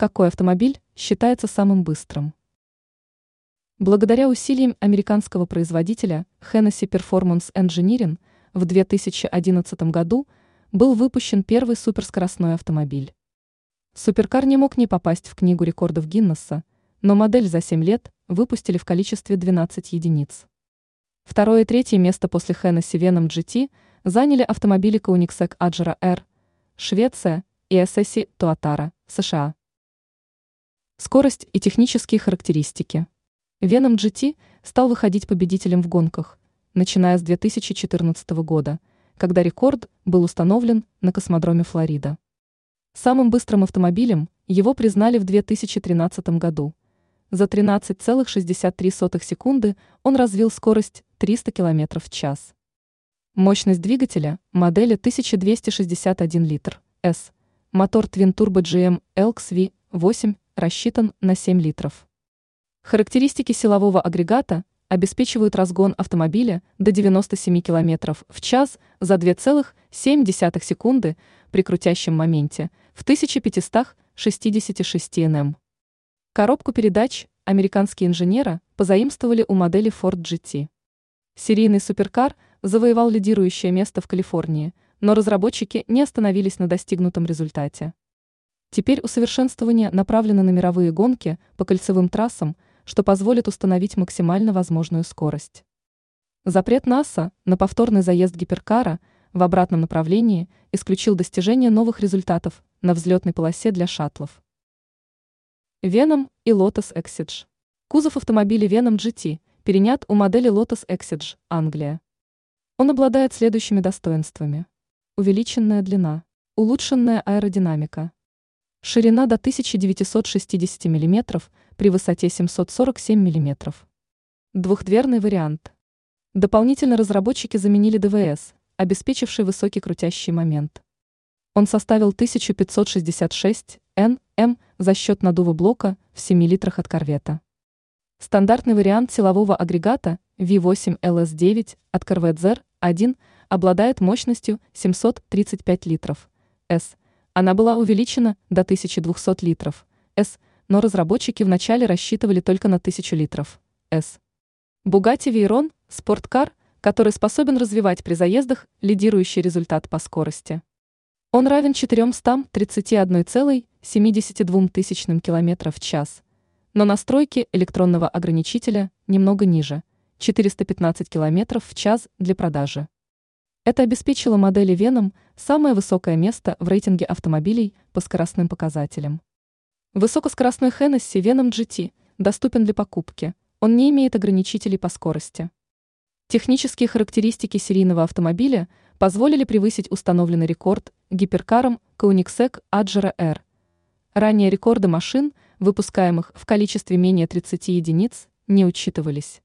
Какой автомобиль считается самым быстрым? Благодаря усилиям американского производителя Hennessy Performance Engineering в 2011 году был выпущен первый суперскоростной автомобиль. Суперкар не мог не попасть в книгу рекордов Гиннесса, но модель за 7 лет выпустили в количестве 12 единиц. Второе и третье место после Hennessy Venom GT заняли автомобили Koenigsegg Agera R, Швеция и SSI Tuatara, США. Скорость и технические характеристики. Venom GT стал выходить победителем в гонках, начиная с 2014 года, когда рекорд был установлен на космодроме Флорида. Самым быстрым автомобилем его признали в 2013 году. За 13,63 секунды он развил скорость 300 км в час. Мощность двигателя модели 1261 литр S. Мотор Twin Turbo GM LX V8 рассчитан на 7 литров. Характеристики силового агрегата обеспечивают разгон автомобиля до 97 км в час за 2,7 секунды при крутящем моменте в 1566 нм. Коробку передач американские инженеры позаимствовали у модели Ford GT. Серийный суперкар завоевал лидирующее место в Калифорнии, но разработчики не остановились на достигнутом результате. Теперь усовершенствование направлено на мировые гонки по кольцевым трассам, что позволит установить максимально возможную скорость. Запрет НАСА на повторный заезд гиперкара в обратном направлении исключил достижение новых результатов на взлетной полосе для шаттлов. Venom и Lotus Exige. Кузов автомобиля Venom GT перенят у модели Lotus Exige, Англия. Он обладает следующими достоинствами. Увеличенная длина, улучшенная аэродинамика, ширина до 1960 мм при высоте 747 мм. Двухдверный вариант. Дополнительно разработчики заменили ДВС, обеспечивший высокий крутящий момент. Он составил 1566 Нм за счет надува блока в 7 литрах от корвета. Стандартный вариант силового агрегата V8 LS9 от Corvette Z1 обладает мощностью 735 литров S. Она была увеличена до 1200 литров S, но разработчики вначале рассчитывали только на 1000 литров S. Bugatti Veyron – спорткар, который способен развивать при заездах лидирующий результат по скорости. Он равен 431,72 км в час – но настройки электронного ограничителя немного ниже – 415 км в час для продажи. Это обеспечило модели Venom самое высокое место в рейтинге автомобилей по скоростным показателям. Высокоскоростной Hennessy Venom GT доступен для покупки, он не имеет ограничителей по скорости. Технические характеристики серийного автомобиля позволили превысить установленный рекорд гиперкаром Koenigsegg Agera R. Ранее рекорды машин – выпускаемых в количестве менее 30 единиц, не учитывались.